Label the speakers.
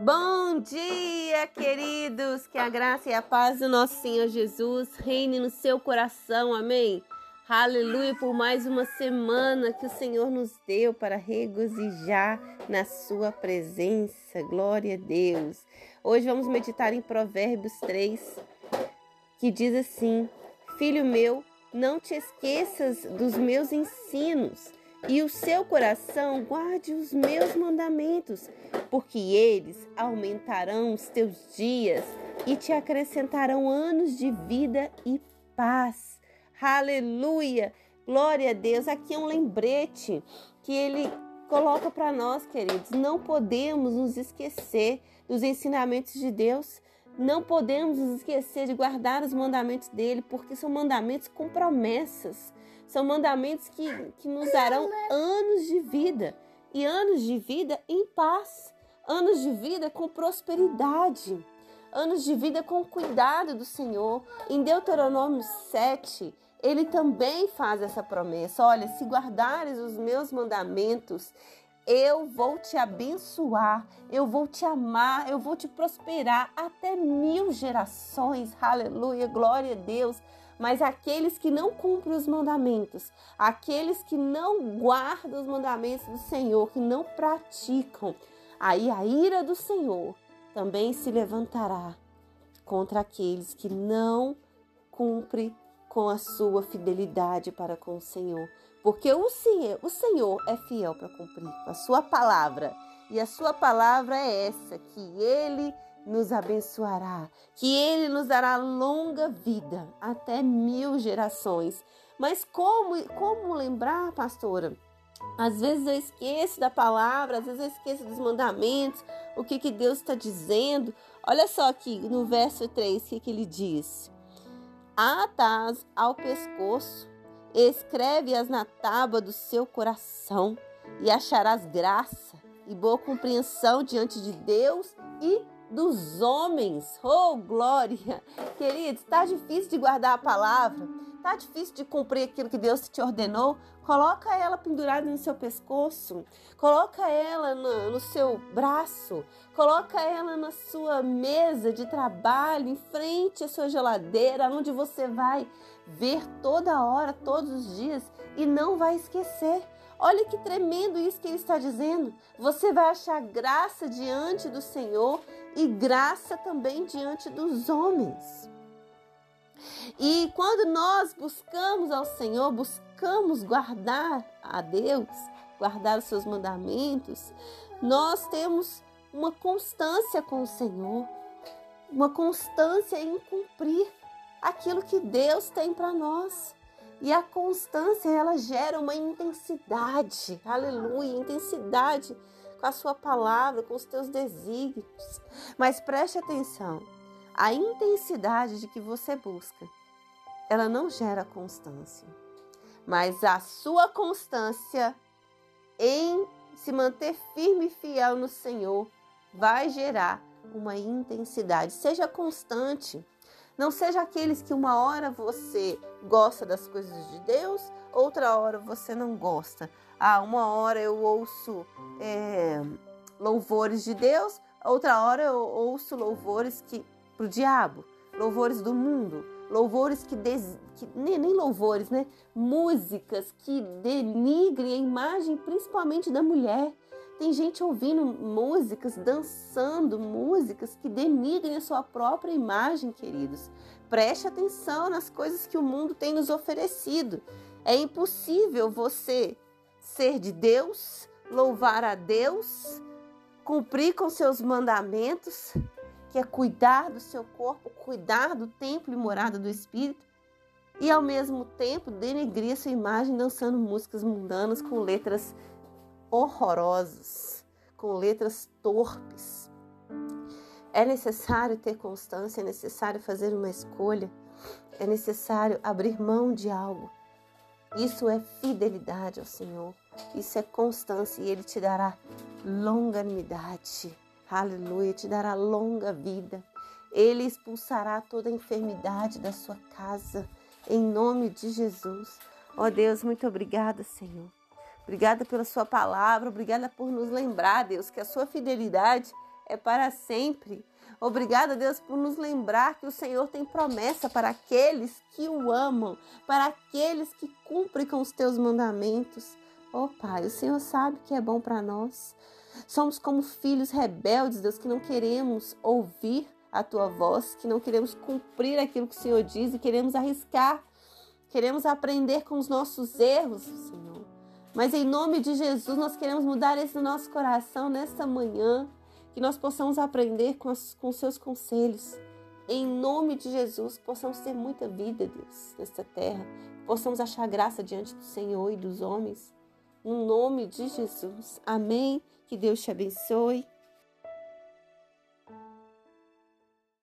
Speaker 1: Bom dia, queridos! Que a graça e a paz do nosso Senhor Jesus reine no seu coração, amém? Aleluia por mais uma semana que o Senhor nos deu para regozijar na Sua presença. Glória a Deus. Hoje vamos meditar em Provérbios 3, que diz assim: Filho meu, não te esqueças dos meus ensinos e o seu coração guarde os meus mandamentos, porque eles aumentarão os teus dias e te acrescentarão anos de vida e paz. Aleluia! Glória a Deus. Aqui é um lembrete que ele coloca para nós, queridos. Não podemos nos esquecer dos ensinamentos de Deus. Não podemos nos esquecer de guardar os mandamentos dele, porque são mandamentos com promessas. São mandamentos que, que nos darão anos de vida e anos de vida em paz, anos de vida com prosperidade, anos de vida com cuidado do Senhor. Em Deuteronômio 7, ele também faz essa promessa: olha, se guardares os meus mandamentos, eu vou te abençoar, eu vou te amar, eu vou te prosperar até mil gerações. Aleluia, glória a Deus. Mas aqueles que não cumprem os mandamentos, aqueles que não guardam os mandamentos do Senhor, que não praticam, aí a ira do Senhor também se levantará contra aqueles que não cumprem com a sua fidelidade para com o Senhor. Porque o Senhor, o Senhor é fiel para cumprir a sua palavra. E a sua palavra é essa, que ele nos abençoará, que Ele nos dará longa vida, até mil gerações. Mas como, como lembrar, pastora? Às vezes eu esqueço da palavra, às vezes eu esqueço dos mandamentos, o que, que Deus está dizendo. Olha só aqui no verso 3 o que, que ele diz: Atás ao pescoço, escreve-as na tábua do seu coração, e acharás graça e boa compreensão diante de Deus e dos homens. Oh, glória! Queridos, está difícil de guardar a palavra? Está difícil de cumprir aquilo que Deus te ordenou? Coloca ela pendurada no seu pescoço, coloca ela no, no seu braço, coloca ela na sua mesa de trabalho, em frente à sua geladeira, onde você vai ver toda hora, todos os dias e não vai esquecer. Olha que tremendo isso que ele está dizendo. Você vai achar graça diante do Senhor e graça também diante dos homens. E quando nós buscamos ao Senhor, buscamos guardar a Deus, guardar os seus mandamentos, nós temos uma constância com o Senhor, uma constância em cumprir aquilo que Deus tem para nós. E a constância, ela gera uma intensidade, aleluia, intensidade com a sua palavra, com os teus desígnios. Mas preste atenção, a intensidade de que você busca, ela não gera constância. Mas a sua constância em se manter firme e fiel no Senhor vai gerar uma intensidade. Seja constante. Não seja aqueles que uma hora você gosta das coisas de Deus, outra hora você não gosta. Ah, uma hora eu ouço é, louvores de Deus, outra hora eu ouço louvores que pro diabo, louvores do mundo, louvores que, des, que nem, nem louvores, né? Músicas que denigrem a imagem, principalmente da mulher. Tem gente ouvindo músicas, dançando músicas que denigrem a sua própria imagem, queridos. Preste atenção nas coisas que o mundo tem nos oferecido. É impossível você ser de Deus, louvar a Deus, cumprir com seus mandamentos, que é cuidar do seu corpo, cuidar do templo e morada do Espírito, e ao mesmo tempo denegrir sua imagem dançando músicas mundanas com letras horrorosos, com letras torpes. É necessário ter constância, é necessário fazer uma escolha, é necessário abrir mão de algo. Isso é fidelidade ao Senhor, isso é constância e Ele te dará longanimidade. Aleluia, te dará longa vida. Ele expulsará toda enfermidade da sua casa, em nome de Jesus. Ó oh Deus, muito obrigada, Senhor. Obrigada pela sua palavra, obrigada por nos lembrar, Deus, que a sua fidelidade é para sempre. Obrigada, Deus, por nos lembrar que o Senhor tem promessa para aqueles que o amam, para aqueles que cumprem com os teus mandamentos. Oh, Pai, o Senhor sabe que é bom para nós. Somos como filhos rebeldes, Deus, que não queremos ouvir a tua voz, que não queremos cumprir aquilo que o Senhor diz e queremos arriscar. Queremos aprender com os nossos erros, Senhor. Mas em nome de Jesus, nós queremos mudar esse nosso coração nesta manhã, que nós possamos aprender com, os com seus conselhos. Em nome de Jesus, possamos ter muita vida, Deus, nesta terra. Possamos achar graça diante do Senhor e dos homens. No nome de Jesus. Amém. Que Deus te abençoe.